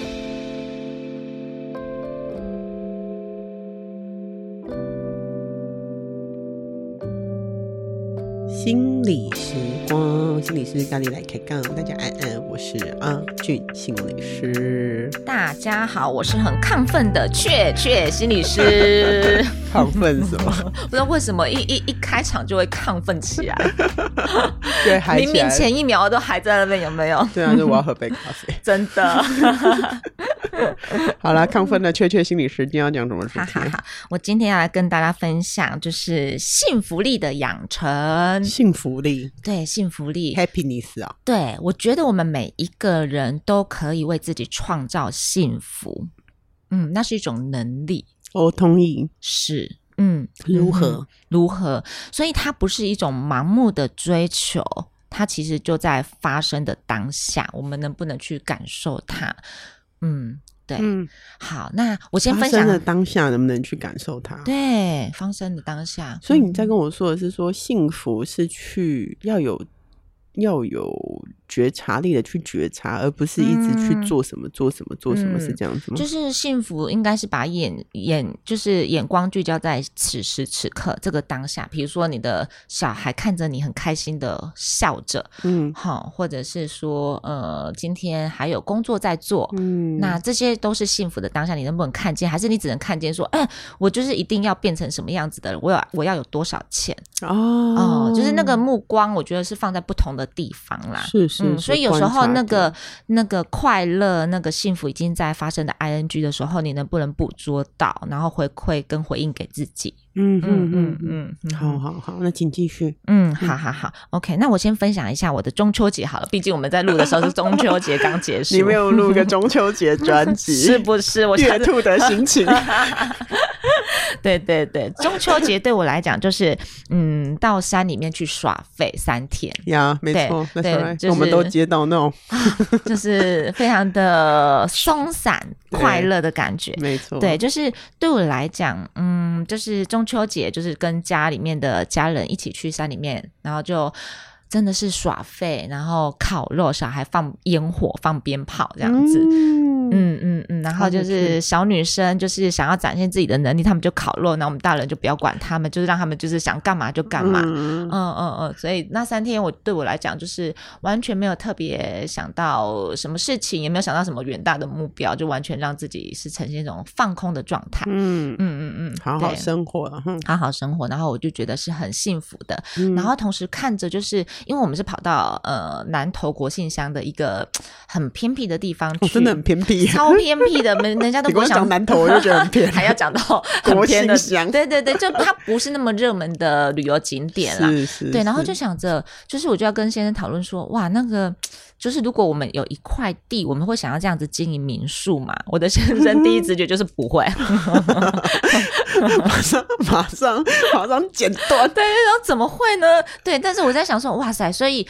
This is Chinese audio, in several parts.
you 心理时光，心理师咖喱来开杠，大家安安，我是阿俊心理师。大家好，我是很亢奋的雀雀心理师。亢奋什么？不知道为什么一一一开场就会亢奋起来。对，明明前一秒都还在那边，有没有？对啊，就我要喝杯咖啡。真的。好了，亢奋的雀雀心理师，今天要讲什么事情？好好好，我今天要来跟大家分享，就是幸福力的养成。幸福力，对，幸福力，happiness 啊。对，我觉得我们每一个人都可以为自己创造幸福。嗯，那是一种能力。我同意。是，嗯，如何？如何？所以它不是一种盲目的追求，它其实就在发生的当下，我们能不能去感受它？嗯，对，嗯，好，那我先分享的当下能不能去感受它？对，发生的当下。所以你在跟我说的是说，幸福是去要有要有。觉察力的去觉察，而不是一直去做什么、嗯、做什么做什么，是这样子吗？就是幸福应该是把眼眼就是眼光聚焦在此时此刻这个当下。比如说你的小孩看着你很开心的笑着，嗯，好，或者是说呃今天还有工作在做，嗯，那这些都是幸福的当下。你能不能看见？还是你只能看见说，哎，我就是一定要变成什么样子的人？我有我要有多少钱？哦哦，就是那个目光，我觉得是放在不同的地方啦。是是。嗯，所以有时候那个那个快乐、那个幸福已经在发生的 ing 的时候，你能不能捕捉到，然后回馈跟回应给自己？嗯嗯嗯嗯嗯，好好好，那请继续。嗯，好好好，OK，那我先分享一下我的中秋节好了，毕竟我们在录的时候是中秋节刚结 束。你没有录个中秋节专辑，是不是？我 月兔的心情。对对对，中秋节对我来讲就是，嗯，到山里面去耍废三天。呀，没错，对，就是我们都接到那种，就是非常的松散、快乐的感觉，没错，对，就是对我来讲，嗯，就是中秋节就是跟家里面的家人一起去山里面，然后就真的是耍废，然后烤肉，小孩放烟火、放鞭炮这样子。嗯嗯嗯嗯，然后就是小女生就是想要展现自己的能力，他们就烤肉，那我们大人就不要管他们，就是让他们就是想干嘛就干嘛。嗯嗯嗯嗯，所以那三天我对我来讲就是完全没有特别想到什么事情，也没有想到什么远大的目标，就完全让自己是呈现一种放空的状态。嗯嗯嗯嗯，好好生活，好好生活。然后我就觉得是很幸福的。嗯、然后同时看着，就是因为我们是跑到呃南投国姓乡的一个很偏僻的地方去，哦、真的很偏僻。超偏僻的，人人家都不想讲南投，我就觉得很偏，还要讲到 很偏的乡。对对对，就它不是那么热门的旅游景点啦。是是。对，然后就想着，就是我就要跟先生讨论说，哇，那个就是如果我们有一块地，我们会想要这样子经营民宿嘛？我的先生第一直觉就是不会，马上马上马上剪断。对，然后怎么会呢？对，但是我在想说，哇塞，所以。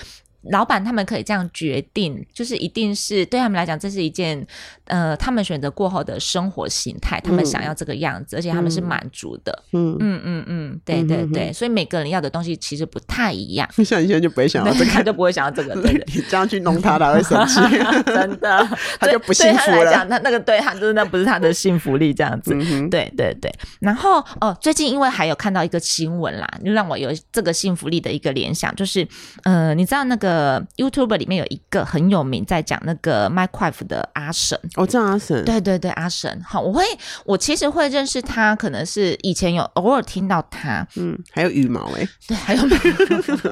老板他们可以这样决定，就是一定是对他们来讲，这是一件呃，他们选择过后的生活形态，他们想要这个样子，嗯、而且他们是满足的。嗯嗯嗯嗯，对对对，嗯、所以每个人要的东西其实不太一样。像你现在就不会想要这个，他就不会想要这个，对，你这样去弄他，他会生气，真的，他就不幸福了。对他来讲，那那个对他就是那不是他的幸福力这样子。嗯、对对对，然后哦，最近因为还有看到一个新闻啦，就让我有这个幸福力的一个联想，就是呃，你知道那个。呃，YouTube 里面有一个很有名，在讲那个 Minecraft 的阿神。哦，叫阿神，对对对，阿神。好，我会，我其实会认识他，可能是以前有偶尔听到他。嗯，还有羽毛哎，对，还有羽毛。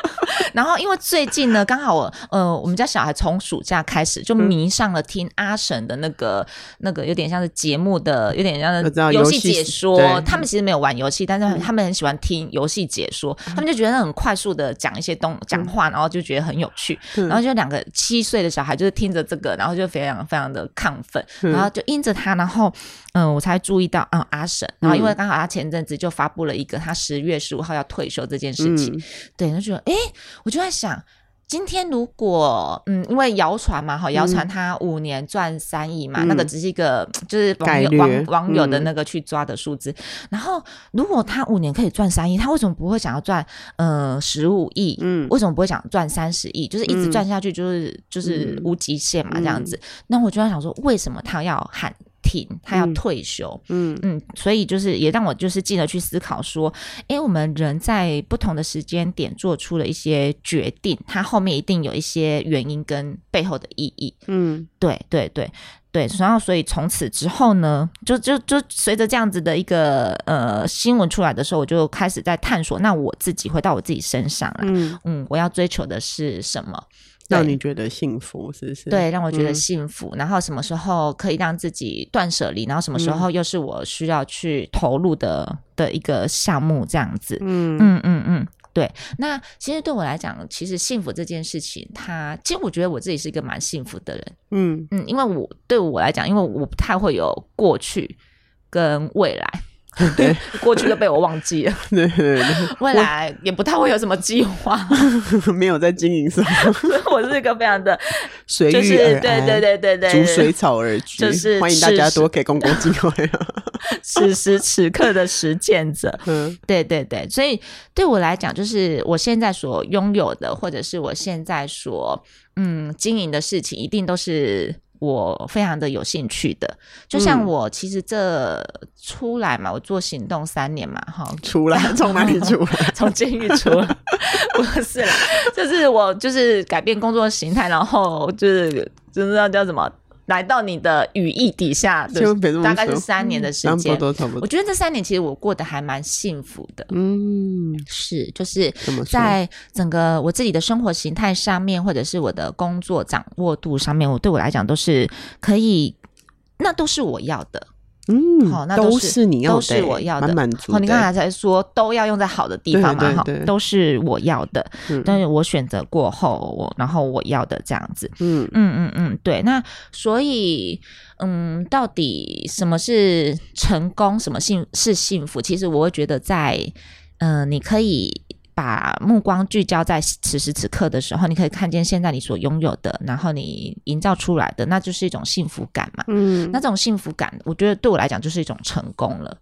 然后，因为最近呢，刚好我呃，我们家小孩从暑假开始就迷上了听阿神的那个、嗯、那个有点像是节目的，有点像是游戏解说。他们其实没有玩游戏，但是他们很喜欢听游戏解说。嗯、他们就觉得很快速的讲一些东讲话，然后就觉得很有趣。嗯、然后就两个七岁的小孩就是听着这个，然后就非常非常的亢奋，嗯、然后就因着他，然后嗯、呃，我才注意到啊、嗯，阿神。然后因为刚好他前阵子就发布了一个他十月十五号要退休这件事情，嗯、对，就觉得哎。诶我就在想，今天如果嗯，因为谣传嘛，哈，谣传他五年赚三亿嘛，嗯、那个只是一个就是网友网网友的那个去抓的数字。嗯、然后，如果他五年可以赚三亿，他为什么不会想要赚呃十五亿？嗯，为什么不会想赚三十亿？就是一直赚下去，就是、嗯、就是无极限嘛，这样子。嗯、那我就在想说，为什么他要喊？停，他要退休，嗯。嗯，所以就是也让我就是进而去思考说，哎，我们人在不同的时间点做出了一些决定，它后面一定有一些原因跟背后的意义，嗯，对对对对，然后所以从此之后呢，就就就随着这样子的一个呃新闻出来的时候，我就开始在探索，那我自己回到我自己身上了，嗯。嗯，我要追求的是什么？让你觉得幸福，是不是？对，让我觉得幸福。嗯、然后什么时候可以让自己断舍离？然后什么时候又是我需要去投入的、嗯、的一个项目？这样子，嗯嗯嗯嗯，对。那其实对我来讲，其实幸福这件事情，它其实我觉得我自己是一个蛮幸福的人。嗯嗯，因为我对我来讲，因为我不太会有过去跟未来。对，过去都被我忘记了。对对对，未来也不太会有什么计划，没有在经营上。我是一个非常的随遇而安，就是、对对对对对，逐水草而居。就是欢迎大家多给公共机会。此时此刻的实践者，嗯，对对对，所以对我来讲，就是我现在所拥有的，或者是我现在所嗯经营的事情，一定都是。我非常的有兴趣的，就像我其实这出来嘛，嗯、我做行动三年嘛，哈，出来从哪里出来？从监狱出来，不是啦，就是我就是改变工作形态，然后就是就是那叫什么？来到你的羽翼底下，大概是三年的时间。我觉得这三年其实我过得还蛮幸福的。嗯，是，就是在整个我自己的生活形态上面，或者是我的工作掌握度上面，我对我来讲都是可以，那都是我要的。嗯，好，那都是你要的，都是我要的。好，你刚才才说都要用在好的地方嘛，哈，都是我要的。但是我选择过后，我然后我要的这样子。嗯嗯嗯嗯，对。那所以，嗯，到底什么是成功？什么幸是幸福？其实我会觉得，在嗯，你可以。把目光聚焦在此时此刻的时候，你可以看见现在你所拥有的，然后你营造出来的，那就是一种幸福感嘛。嗯，那这种幸福感，我觉得对我来讲就是一种成功了。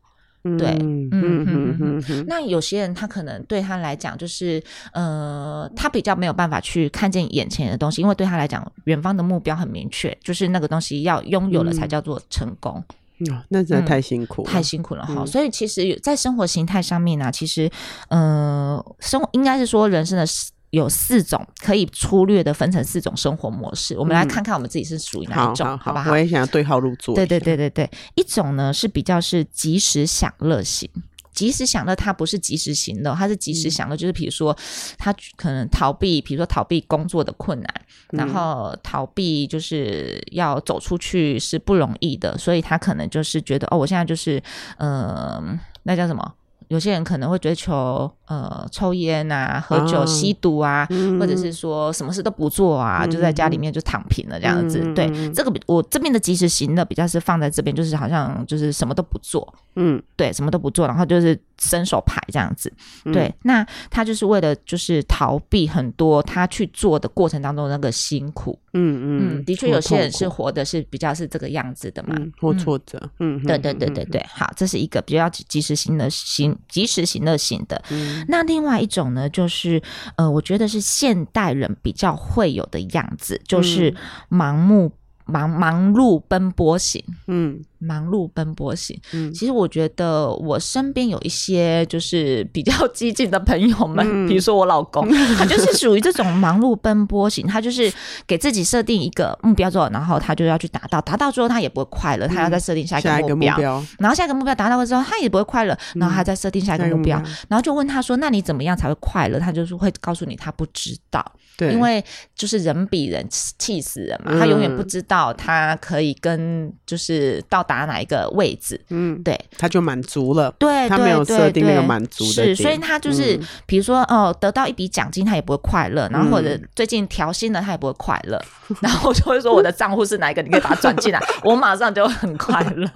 嗯、对，嗯嗯嗯嗯。那有些人他可能对他来讲就是，呃，他比较没有办法去看见眼前的东西，因为对他来讲，远方的目标很明确，就是那个东西要拥有了才叫做成功。嗯哦，那真的太辛苦，嗯，太辛苦了哈。嗯、所以其实，在生活形态上面呢，其实，呃，生应该是说人生的有四种可以粗略的分成四种生活模式。嗯、我们来看看我们自己是属于哪一种，好，好，好，好不好？我也想要对号入座。对对对对对，一种呢是比较是及时享乐型。及时享乐，它不是及时行乐，它是及时享乐，就是比如说，他可能逃避，比如说逃避工作的困难，然后逃避就是要走出去是不容易的，所以他可能就是觉得，哦，我现在就是，呃，那叫什么？有些人可能会追求呃抽烟啊、喝酒、吸毒啊，嗯、或者是说什么事都不做啊，嗯、就在家里面就躺平了这样子。嗯、对，这个我这边的及时行乐比较是放在这边，就是好像就是什么都不做，嗯，对，什么都不做，然后就是伸手牌这样子。嗯、对，那他就是为了就是逃避很多他去做的过程当中那个辛苦。嗯嗯，的确有些人是活的是比较是这个样子的嘛，或挫折。嗯，对对对对对，好，这是一个比较及时行乐行、及时行乐型的。嗯，那另外一种呢，就是呃，我觉得是现代人比较会有的样子，就是盲目。忙忙碌奔波型，嗯，忙碌奔波型，嗯，其实我觉得我身边有一些就是比较激进的朋友们，嗯、比如说我老公，他就是属于这种忙碌奔波型，他就是给自己设定一个目标之后，然后他就要去达到，达到之后他也不会快乐，他要再设定下一个目标，目标然后下一个目标达到了之后，他也不会快乐，然后他再设定下一个目标，嗯、然后就问他说：“那你怎么样才会快乐？”他就是会告诉你他不知道。对，因为就是人比人气死人嘛，嗯、他永远不知道他可以跟就是到达哪一个位置，嗯，对，他就满足了，对，他没有设定那个满足的是，所以他就是、嗯、比如说哦，得到一笔奖金他也不会快乐，然后或者最近调薪了他也不会快乐，嗯、然后就会说我的账户是哪一个，你可以把它转进来，我马上就很快乐。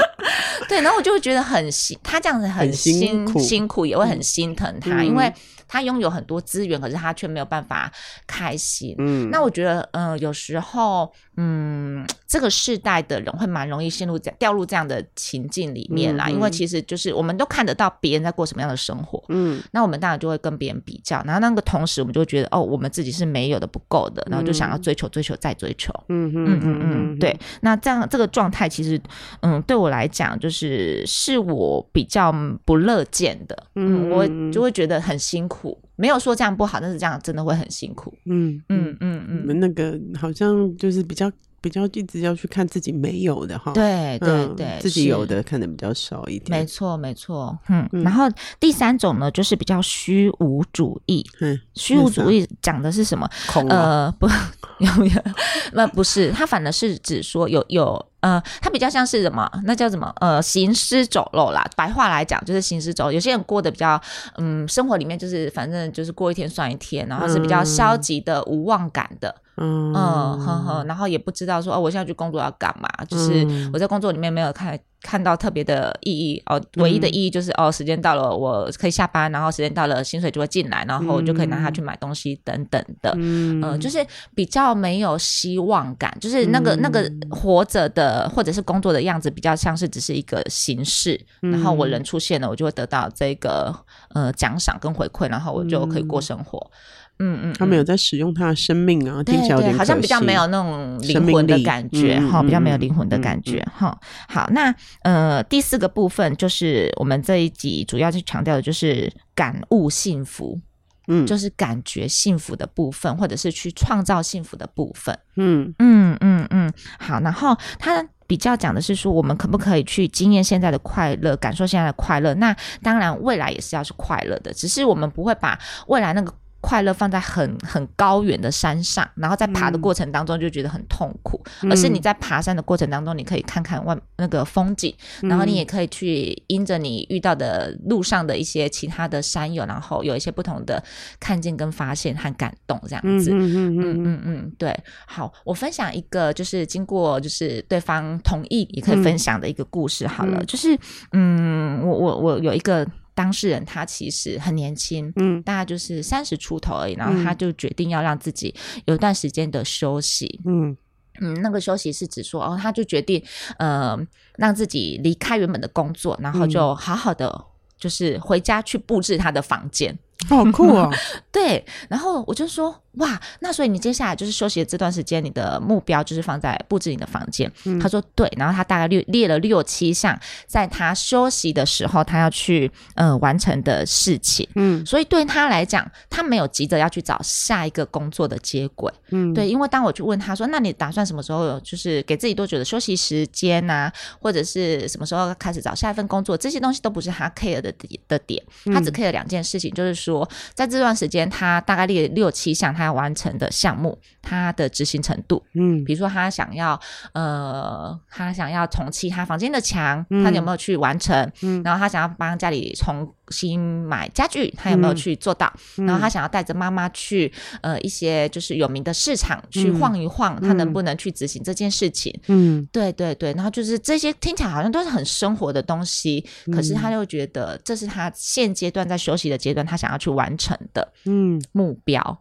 对，然后我就会觉得很辛，他这样子很辛，苦，辛苦也会很心疼他，嗯、因为。他拥有很多资源，可是他却没有办法开心。嗯，那我觉得，嗯、呃，有时候，嗯，这个世代的人会蛮容易陷入这掉入这样的情境里面啦，因为其实就是我们都看得到别人在过什么样的生活，嗯，那我们当然就会跟别人比较，然后那个同时我们就会觉得，哦，我们自己是没有的、不够的，然后就想要追求、追求再追求，嗯嗯嗯嗯嗯，对。那这样这个状态其实，嗯，对我来讲，就是是我比较不乐见的，嗯，我就会觉得很辛苦。没有说这样不好，但是这样真的会很辛苦。嗯嗯嗯嗯，那个好像就是比较比较一直要去看自己没有的哈。对对对，自己有的看的比较少一点。没错没错，嗯。然后第三种呢，就是比较虚无主义。嗯，虚无主义讲的是什么？空呃不 有没有？那不是，它反而是指说有有。呃，它比较像是什么？那叫什么？呃，行尸走肉啦。白话来讲，就是行尸走肉。有些人过得比较，嗯，生活里面就是反正就是过一天算一天，然后是比较消极的、嗯、无望感的。嗯嗯呵呵，然后也不知道说哦，我现在去工作要干嘛？就是我在工作里面没有看看到特别的意义哦，唯一的意义就是哦，时间到了我可以下班，然后时间到了薪水就会进来，然后我就可以拿它去买东西等等的。嗯、呃，就是比较没有希望感，就是那个那个活着的或者是工作的样子，比较像是只是一个形式。然后我人出现了，我就会得到这个呃奖赏跟回馈，然后我就可以过生活。嗯嗯，他没有在使用他的生命啊，听起来有点，好像比较没有那种灵魂的感觉哈、嗯，比较没有灵魂的感觉哈。好，那呃第四个部分就是我们这一集主要去强调的就是感悟幸福，嗯，就是感觉幸福的部分，或者是去创造幸福的部分。嗯嗯嗯嗯。好，然后他比较讲的是说，我们可不可以去经验现在的快乐，感受现在的快乐？那当然，未来也是要是快乐的，只是我们不会把未来那个。快乐放在很很高远的山上，然后在爬的过程当中就觉得很痛苦，嗯、而是你在爬山的过程当中，你可以看看外那个风景，嗯，然后你也可以去因着你遇到的路上的一些其他的山友，然后有一些不同的看见跟发现和感动这样子。嗯嗯嗯嗯嗯嗯，对。好，我分享一个就是经过就是对方同意也可以分享的一个故事好了，嗯、就是嗯，我我我有一个。当事人他其实很年轻，嗯，大概就是三十出头而已，然后他就决定要让自己有一段时间的休息，嗯。嗯，那个休息是指说，哦，他就决定，呃，让自己离开原本的工作，然后就好好的就是回家去布置他的房间。好酷啊！对，然后我就说哇，那所以你接下来就是休息的这段时间，你的目标就是放在布置你的房间。嗯、他说对，然后他大概列列了六七项，在他休息的时候他要去呃完成的事情。嗯，所以对他来讲，他没有急着要去找下一个工作的接轨。嗯，对，因为当我去问他说，那你打算什么时候就是给自己多久的休息时间啊，或者是什么时候开始找下一份工作？这些东西都不是他 care 的的点，他只 care 两件事情，就是说。说，在这段时间，他大概列六七项他要完成的项目，他的执行程度，嗯，比如说他想要，呃，他想要重漆他房间的墙，他有没有去完成？嗯，然后他想要帮家里重新买家具，他有没有去做到？嗯，然后他想要带着妈妈去，呃，一些就是有名的市场去晃一晃，嗯，他能不能去执行这件事情？嗯，对对对，然后就是这些听起来好像都是很生活的东西，可是他又觉得这是他现阶段在休息的阶段，他想要。去完成的嗯目标嗯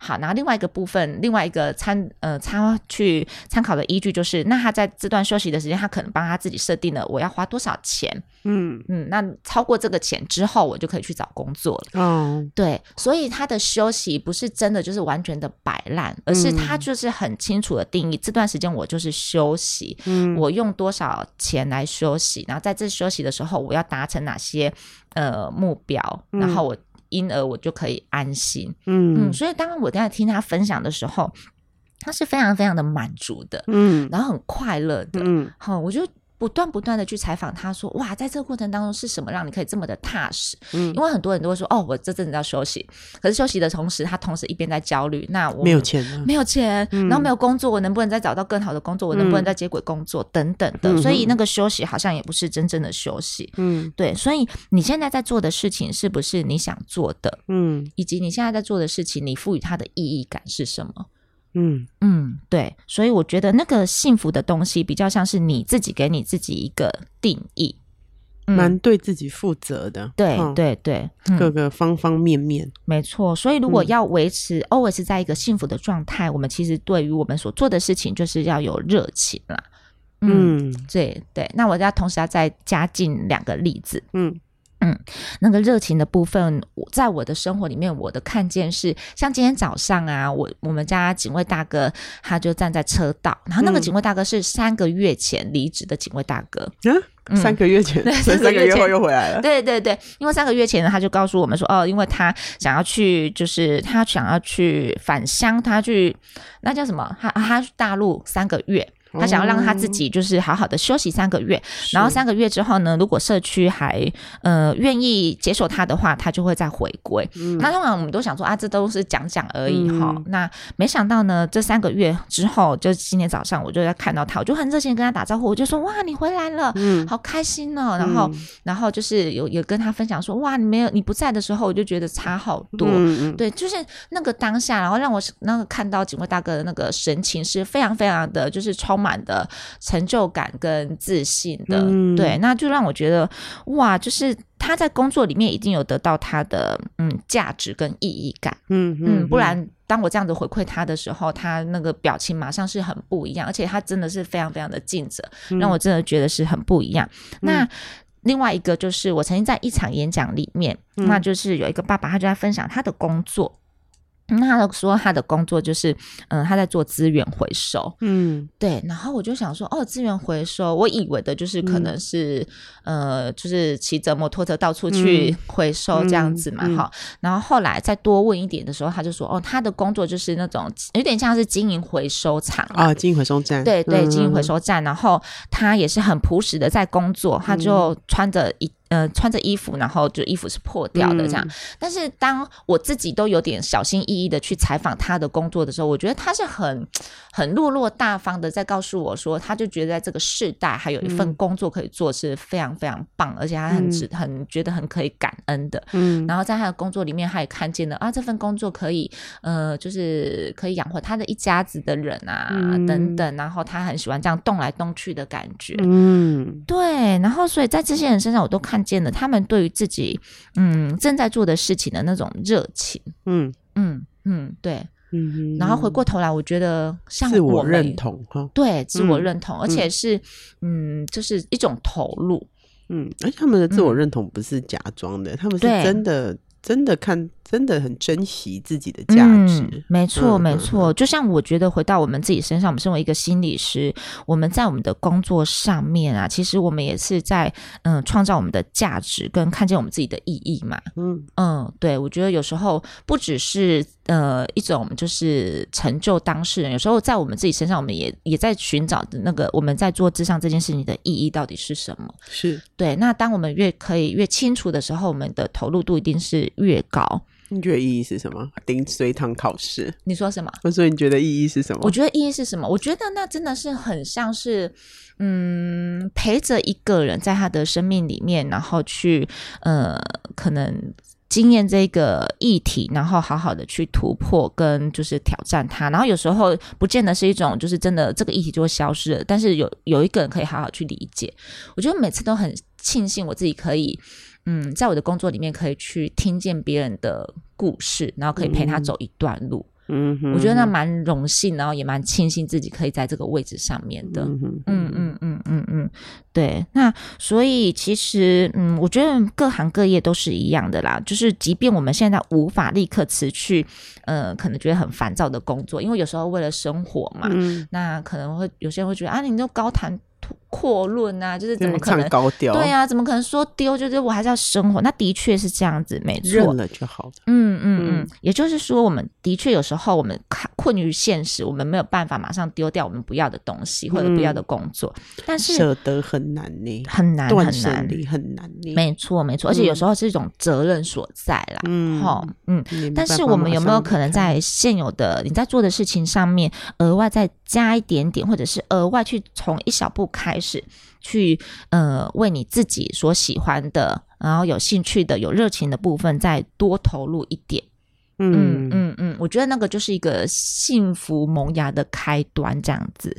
好，然后另外一个部分，另外一个参呃参去参考的依据就是，那他在这段休息的时间，他可能帮他自己设定了我要花多少钱。嗯。嗯，那超过这个钱之后，我就可以去找工作了。哦。对，所以他的休息不是真的就是完全的摆烂，而是他就是很清楚的定义、嗯、这段时间我就是休息嗯，我用多少钱来休息，然后在这休息的时候，我要达成哪些呃目标，然后我。因而我就可以安心，嗯。嗯，所以当我在听他分享的时候，他是非常非常的满足的，嗯，然后很快乐的，嗯，好，我就。不断不断的去采访他，说：“哇，在这个过程当中是什么让你可以这么的踏实？”嗯，因为很多人都会说：“哦，我这阵子要休息。”可是休息的同时，他同时一边在焦虑。那我没有钱啊，没有钱，然后没有工作，我能不能再找到更好的工作？我能不能再接轨工作？等等的。嗯，所以那个休息好像也不是真正的休息。嗯，对。所以你现在在做的事情是不是你想做的？嗯，以及你现在在做的事情，你赋予它的意义感是什么？嗯嗯，对，所以我觉得那个幸福的东西比较像是你自己给你自己一个定义。嗯、蛮对自己负责的。对、嗯、对对，各个方方面面，没错。所以如果要维持 always 在一个幸福的状态，我们其实对于我们所做的事情，就是要有热情啦。嗯，对对。那我要同时要再加进两个例子。嗯。嗯，那个热情的部分，我在我的生活里面，我的看见是，像今天早上啊，我我们家警卫大哥他就站在车道，然后那个警卫大哥是三个月前离职的警卫大哥，嗯，嗯。三个月前，对，三个月后又回来了，对对对，因为三个月前呢，他就告诉我们说，哦，因为他想要去，就是他想要去返乡，他去那叫什么，他他去大陆三个月。他想要让他自己就是好好的休息三个月，然后三个月之后呢，如果社区还呃愿意接受他的话，他就会再回归。那通常我们都想说啊，这都是讲讲而已哈。那没想到呢，这三个月之后，就今天早上我就在看到他，我就很热情跟他打招呼，我就说哇，你回来了，好开心哦。然后然后就是有有跟他分享说哇，你没有你不在的时候，我就觉得差好多。对，就是那个当下，然后让我那个看到警卫大哥的那个神情是非常非常的就是充。满的成就感跟自信的，嗯、对，那就让我觉得哇，就是他在工作里面一定有得到他的嗯价值跟意义感，嗯嗯，嗯，不然当我这样子回馈他的时候，他那个表情马上是很不一样，而且他真的是非常非常的尽责，嗯、让我真的觉得是很不一样。嗯、那另外一个就是我曾经在一场演讲里面，嗯、那就是有一个爸爸，他就在分享他的工作。那他说他的工作就是，嗯，他在做资源回收，嗯，对。然后我就想说，哦，资源回收，我以为的就是可能是，嗯、呃，就是骑着摩托车到处去回收这样子嘛，哈、然后后来再多问一点的时候，他就说，哦，他的工作就是那种有点像是经营回收厂啊，经营回收站，对对，经营回收站。然后他也是很朴实的在工作，他就穿着一。呃，穿着衣服，然后就衣服是破掉的这样。嗯、但是当我自己都有点小心翼翼的去采访他的工作的时候，我觉得他是很很落落大方的在告诉我说，他就觉得在这个世代还有一份工作可以做是非常非常棒，嗯、而且他很值很觉得很可以感恩的。嗯，然后在他的工作里面，他也看见了啊，这份工作可以呃，就是可以养活他的一家子的人啊、嗯、等等。然后他很喜欢这样动来动去的感觉。嗯，对。然后所以在这些人身上，我都看。见了他们对于自己嗯正在做的事情的那种热情，嗯。嗯嗯，对，嗯。哼，然后回过头来，我觉得像我自我认同哈，对，自我认同，嗯、而且是嗯，就是一种投入，嗯，而且他们的自我认同不是假装的，嗯、他们是真的。真的看，真的很珍惜自己的价值。嗯、没错，没错。就像我觉得回到我们自己身上，我们身为一个心理师，我们在我们的工作上面啊，其实我们也是在嗯创造我们的价值，跟看见我们自己的意义嘛。嗯嗯，对，我觉得有时候不只是呃一种就是成就当事人，有时候在我们自己身上，我们也也在寻找的那个我们在做咨商这件事情的意义到底是什么？是对。那当我们越可以越清楚的时候，我们的投入度一定是。越高，你觉得意义是什么？顶随堂考试？你说什么？我说你觉得意义是什么？我觉得意义是什么？我觉得那真的是很像是，嗯，陪着一个人在他的生命里面，然后去呃，可能经验这个议题，然后好好的去突破跟就是挑战他。然后有时候不见得是一种，就是真的这个议题就会消失了，但是有有一个人可以好好去理解。我觉得每次都很庆幸我自己可以。嗯，在我的工作里面，可以去听见别人的故事，然后可以陪他走一段路。嗯哼，我觉得那蛮荣幸，然后也蛮庆幸自己可以在这个位置上面的。嗯嗯嗯嗯嗯嗯，对。那所以其实，嗯，我觉得各行各业都是一样的啦。就是即便我们现在无法立刻辞去，呃，可能觉得很烦躁的工作，因为有时候为了生活嘛，嗯、那可能会有些人会觉得啊，你就高谈。阔论啊，就是怎么可能高调？对啊，怎么可能说丢？就是我还是要生活。那的确是这样子，没错。认了就好了。嗯嗯嗯，也就是说，我们的确有时候我们困于现实，我们没有办法马上丢掉我们不要的东西或者不要的工作。但是舍得很难呢，很难很难，很难呢。没错没错，而且有时候是一种责任所在啦。嗯好嗯，但是我们有没有可能在现有的你在做的事情上面额外再加一点点，或者是额外去从一小步开始？是去呃为你自己所喜欢的，然后有兴趣的、有热情的部分再多投入一点，嗯嗯嗯，我觉得那个就是一个幸福萌芽的开端，这样子。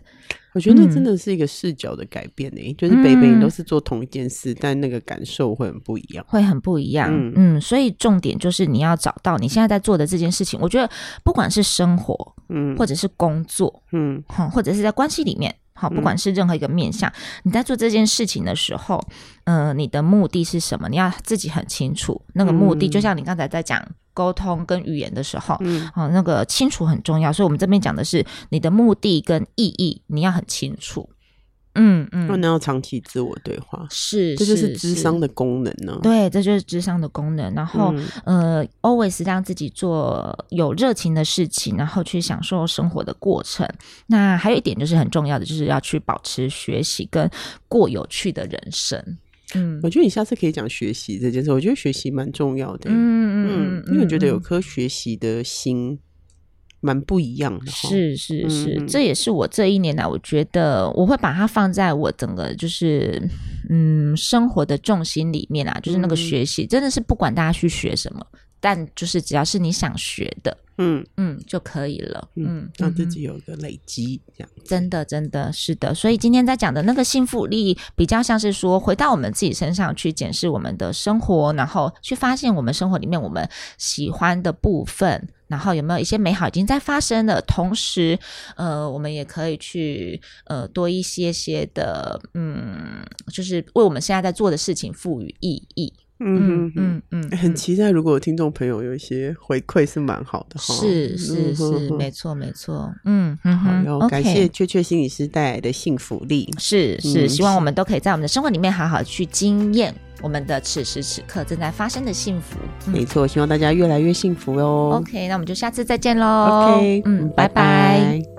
我觉得那真的是一个视角的改变呢、欸，嗯、就是北北你都是做同一件事，嗯、但那个感受会很不一样，会很不一样。嗯，嗯，所以重点就是你要找到你现在在做的这件事情。我觉得不管是生活，嗯，或者是工作，嗯，或者是在关系里面。好，不管是任何一个面向，嗯、你在做这件事情的时候，呃，你的目的是什么？你要自己很清楚。那个目的，嗯、就像你刚才在讲沟通跟语言的时候，嗯，好，那个清楚很重要。所以，我们这边讲的是你的目的跟意义，你要很清楚。嗯嗯，不能要长期自我对话，是，这就是智商的功能呢、啊。对，这就是智商的功能。然后，嗯、呃，always 让自己做有热情的事情，然后去享受生活的过程。那还有一点就是很重要的，就是要去保持学习跟过有趣的人生。嗯，我觉得你下次可以讲学习这件事。我觉得学习蛮重要的。嗯嗯嗯，因为我觉得有颗学习的心。蛮不一样的，是是是，嗯、这也是我这一年来，我觉得我会把它放在我整个就是嗯生活的重心里面啊，就是那个学习，真的是不管大家去学什么，但就是只要是你想学的，嗯嗯就可以了，嗯，让自己有一个累积，这样真的真的是的，所以今天在讲的那个幸福力，比较像是说回到我们自己身上去检视我们的生活，然后去发现我们生活里面我们喜欢的部分。然后有没有一些美好已经在发生的？同时，呃，我们也可以去呃多一些些的，嗯，就是为我们现在在做的事情赋予意义。嗯嗯嗯，很期待，如果听众朋友有一些回馈是蛮好的哈。是是是，没错没错。嗯，好，然后感谢雀雀心理师带来的幸福力。是是，希望我们都可以在我们的生活里面好好去经验。我们的此时此刻正在发生的幸福，嗯、没错，希望大家越来越幸福哦。OK，那我们就下次再见喽。OK，嗯。拜拜。